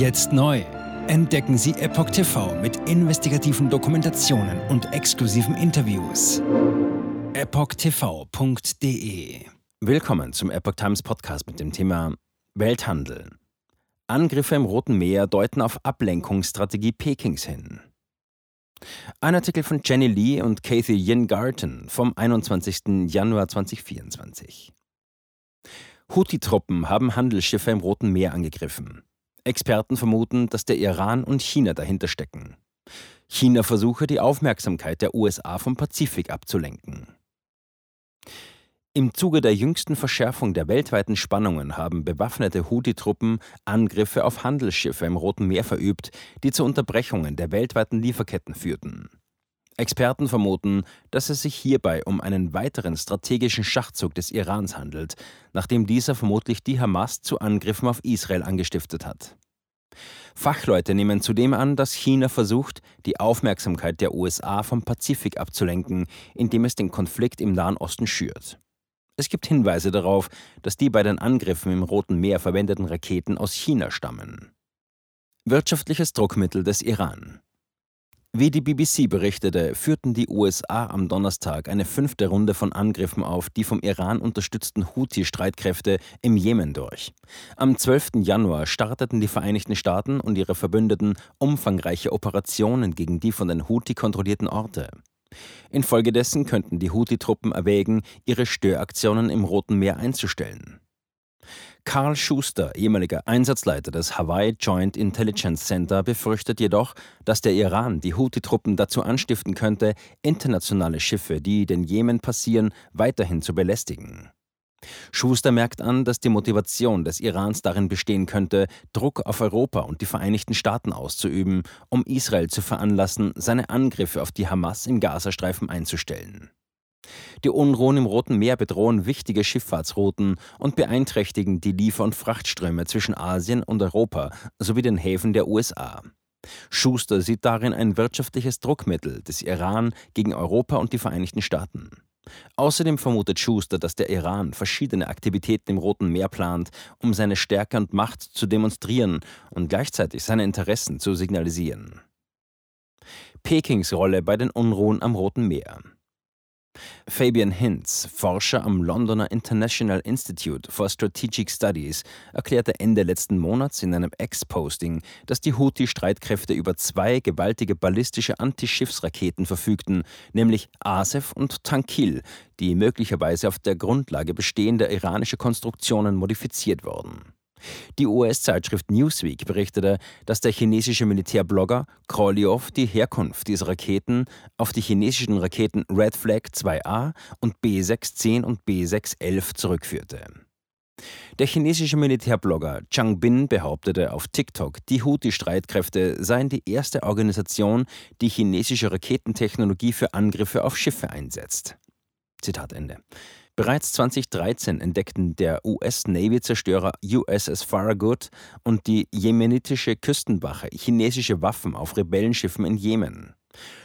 Jetzt neu. Entdecken Sie Epoch TV mit investigativen Dokumentationen und exklusiven Interviews. EpochTV.de Willkommen zum Epoch Times Podcast mit dem Thema Welthandel. Angriffe im Roten Meer deuten auf Ablenkungsstrategie Pekings hin. Ein Artikel von Jenny Lee und Kathy Yin Garten vom 21. Januar 2024. Houthi-Truppen haben Handelsschiffe im Roten Meer angegriffen. Experten vermuten, dass der Iran und China dahinter stecken. China versuche, die Aufmerksamkeit der USA vom Pazifik abzulenken. Im Zuge der jüngsten Verschärfung der weltweiten Spannungen haben bewaffnete Houthi-Truppen Angriffe auf Handelsschiffe im Roten Meer verübt, die zu Unterbrechungen der weltweiten Lieferketten führten. Experten vermuten, dass es sich hierbei um einen weiteren strategischen Schachzug des Irans handelt, nachdem dieser vermutlich die Hamas zu Angriffen auf Israel angestiftet hat. Fachleute nehmen zudem an, dass China versucht, die Aufmerksamkeit der USA vom Pazifik abzulenken, indem es den Konflikt im Nahen Osten schürt. Es gibt Hinweise darauf, dass die bei den Angriffen im Roten Meer verwendeten Raketen aus China stammen. Wirtschaftliches Druckmittel des Iran. Wie die BBC berichtete, führten die USA am Donnerstag eine fünfte Runde von Angriffen auf die vom Iran unterstützten Houthi-Streitkräfte im Jemen durch. Am 12. Januar starteten die Vereinigten Staaten und ihre Verbündeten umfangreiche Operationen gegen die von den Houthi kontrollierten Orte. Infolgedessen könnten die Houthi-Truppen erwägen, ihre Störaktionen im Roten Meer einzustellen. Karl Schuster, ehemaliger Einsatzleiter des Hawaii Joint Intelligence Center, befürchtet jedoch, dass der Iran die Houthi-Truppen dazu anstiften könnte, internationale Schiffe, die den Jemen passieren, weiterhin zu belästigen. Schuster merkt an, dass die Motivation des Irans darin bestehen könnte, Druck auf Europa und die Vereinigten Staaten auszuüben, um Israel zu veranlassen, seine Angriffe auf die Hamas im Gazastreifen einzustellen. Die Unruhen im Roten Meer bedrohen wichtige Schifffahrtsrouten und beeinträchtigen die Liefer- und Frachtströme zwischen Asien und Europa sowie den Häfen der USA. Schuster sieht darin ein wirtschaftliches Druckmittel des Iran gegen Europa und die Vereinigten Staaten. Außerdem vermutet Schuster, dass der Iran verschiedene Aktivitäten im Roten Meer plant, um seine Stärke und Macht zu demonstrieren und gleichzeitig seine Interessen zu signalisieren. Pekings Rolle bei den Unruhen am Roten Meer. Fabian Hinz, Forscher am Londoner International Institute for Strategic Studies, erklärte Ende letzten Monats in einem Ex-Posting, dass die Houthi-Streitkräfte über zwei gewaltige ballistische Antischiffsraketen verfügten, nämlich Asef und Tankil, die möglicherweise auf der Grundlage bestehender iranischer Konstruktionen modifiziert wurden. Die US-Zeitschrift Newsweek berichtete, dass der chinesische Militärblogger Krolov die Herkunft dieser Raketen auf die chinesischen Raketen Red Flag 2A und B610 und B611 zurückführte. Der chinesische Militärblogger Chang Bin behauptete auf TikTok, die Houthi-Streitkräfte seien die erste Organisation, die chinesische Raketentechnologie für Angriffe auf Schiffe einsetzt. Zitat Ende. Bereits 2013 entdeckten der US-Navy-Zerstörer USS Farragut und die jemenitische Küstenwache chinesische Waffen auf Rebellenschiffen in Jemen.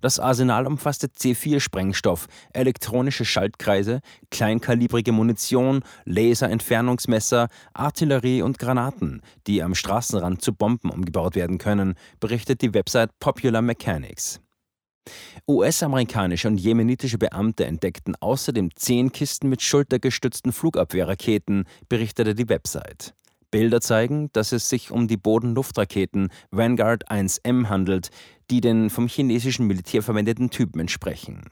Das Arsenal umfasste C4-Sprengstoff, elektronische Schaltkreise, kleinkalibrige Munition, Laserentfernungsmesser, Artillerie und Granaten, die am Straßenrand zu Bomben umgebaut werden können, berichtet die Website Popular Mechanics. US-amerikanische und jemenitische Beamte entdeckten außerdem zehn Kisten mit schultergestützten Flugabwehrraketen, berichtete die Website. Bilder zeigen, dass es sich um die Boden-Luft-Raketen Vanguard 1M handelt, die den vom chinesischen Militär verwendeten Typen entsprechen.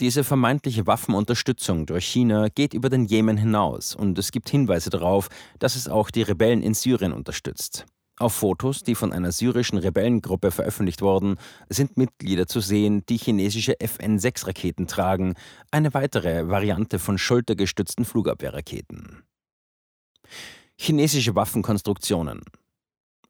Diese vermeintliche Waffenunterstützung durch China geht über den Jemen hinaus und es gibt Hinweise darauf, dass es auch die Rebellen in Syrien unterstützt. Auf Fotos, die von einer syrischen Rebellengruppe veröffentlicht wurden, sind Mitglieder zu sehen, die chinesische FN-6-Raketen tragen, eine weitere Variante von schultergestützten Flugabwehrraketen. Chinesische Waffenkonstruktionen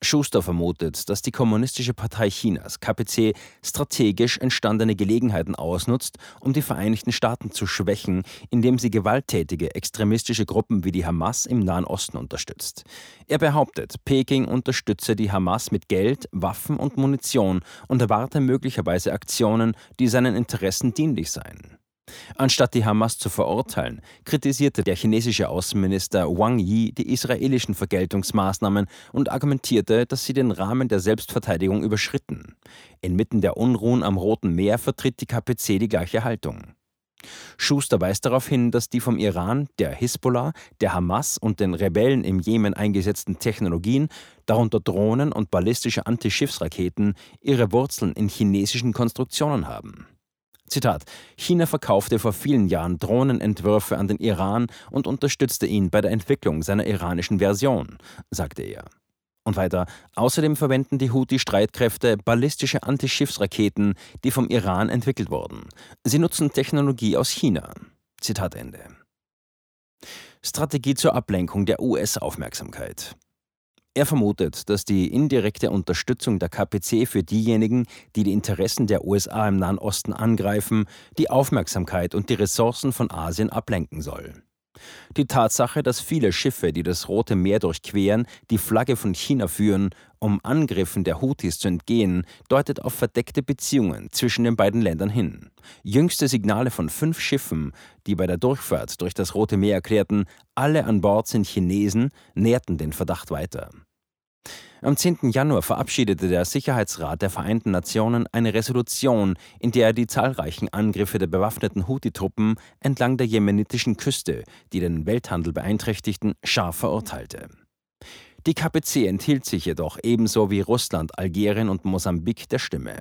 Schuster vermutet, dass die Kommunistische Partei Chinas KPC strategisch entstandene Gelegenheiten ausnutzt, um die Vereinigten Staaten zu schwächen, indem sie gewalttätige extremistische Gruppen wie die Hamas im Nahen Osten unterstützt. Er behauptet, Peking unterstütze die Hamas mit Geld, Waffen und Munition und erwarte möglicherweise Aktionen, die seinen Interessen dienlich seien. Anstatt die Hamas zu verurteilen, kritisierte der chinesische Außenminister Wang Yi die israelischen Vergeltungsmaßnahmen und argumentierte, dass sie den Rahmen der Selbstverteidigung überschritten. Inmitten der Unruhen am Roten Meer vertritt die KPC die gleiche Haltung. Schuster weist darauf hin, dass die vom Iran, der Hisbollah, der Hamas und den Rebellen im Jemen eingesetzten Technologien, darunter Drohnen und ballistische Antischiffsraketen, ihre Wurzeln in chinesischen Konstruktionen haben. Zitat: China verkaufte vor vielen Jahren Drohnenentwürfe an den Iran und unterstützte ihn bei der Entwicklung seiner iranischen Version, sagte er. Und weiter, außerdem verwenden die Houthi-Streitkräfte ballistische Antischiffsraketen, die vom Iran entwickelt wurden. Sie nutzen Technologie aus China. Zitat Ende. Strategie zur Ablenkung der US-Aufmerksamkeit. Er vermutet, dass die indirekte Unterstützung der KPC für diejenigen, die die Interessen der USA im Nahen Osten angreifen, die Aufmerksamkeit und die Ressourcen von Asien ablenken soll. Die Tatsache, dass viele Schiffe, die das Rote Meer durchqueren, die Flagge von China führen, um Angriffen der Houthis zu entgehen, deutet auf verdeckte Beziehungen zwischen den beiden Ländern hin. Jüngste Signale von fünf Schiffen, die bei der Durchfahrt durch das Rote Meer erklärten, alle an Bord sind Chinesen, nährten den Verdacht weiter. Am 10. Januar verabschiedete der Sicherheitsrat der Vereinten Nationen eine Resolution, in der er die zahlreichen Angriffe der bewaffneten Houthi-Truppen entlang der jemenitischen Küste, die den Welthandel beeinträchtigten, scharf verurteilte. Die KPC enthielt sich jedoch ebenso wie Russland, Algerien und Mosambik der Stimme.